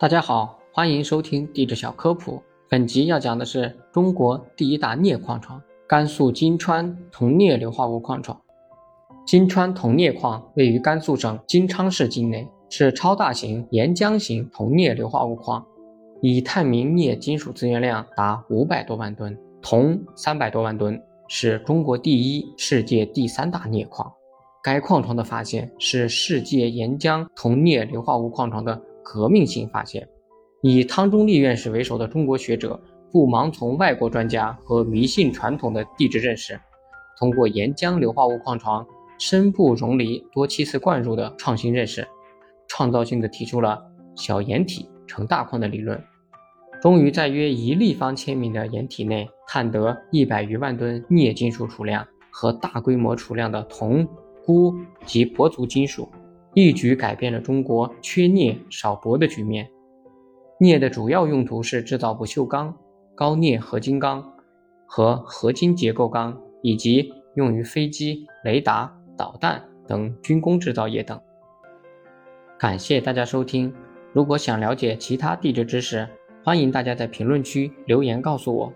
大家好，欢迎收听地质小科普。本集要讲的是中国第一大镍矿床——甘肃金川铜镍硫化物矿床。金川铜镍矿位于甘肃省金昌市境内，是超大型岩浆型铜镍硫化物矿，已探明镍金属资源量达五百多万吨，铜三百多万吨，是中国第一、世界第三大镍矿。该矿床的发现是世界岩浆铜镍硫化物矿床的。革命性发现，以汤中立院士为首的中国学者不盲从外国专家和迷信传统的地质认识，通过岩浆硫化物矿床深部溶离多七次灌入的创新认识，创造性的提出了小岩体成大矿的理论，终于在约一立方千米的岩体内探得一百余万吨镍金属储量和大规模储量的铜、钴及铂族金属。一举改变了中国缺镍少铂的局面。镍的主要用途是制造不锈钢、高镍合金钢和合金结构钢，以及用于飞机、雷达、导弹等军工制造业等。感谢大家收听。如果想了解其他地质知识，欢迎大家在评论区留言告诉我。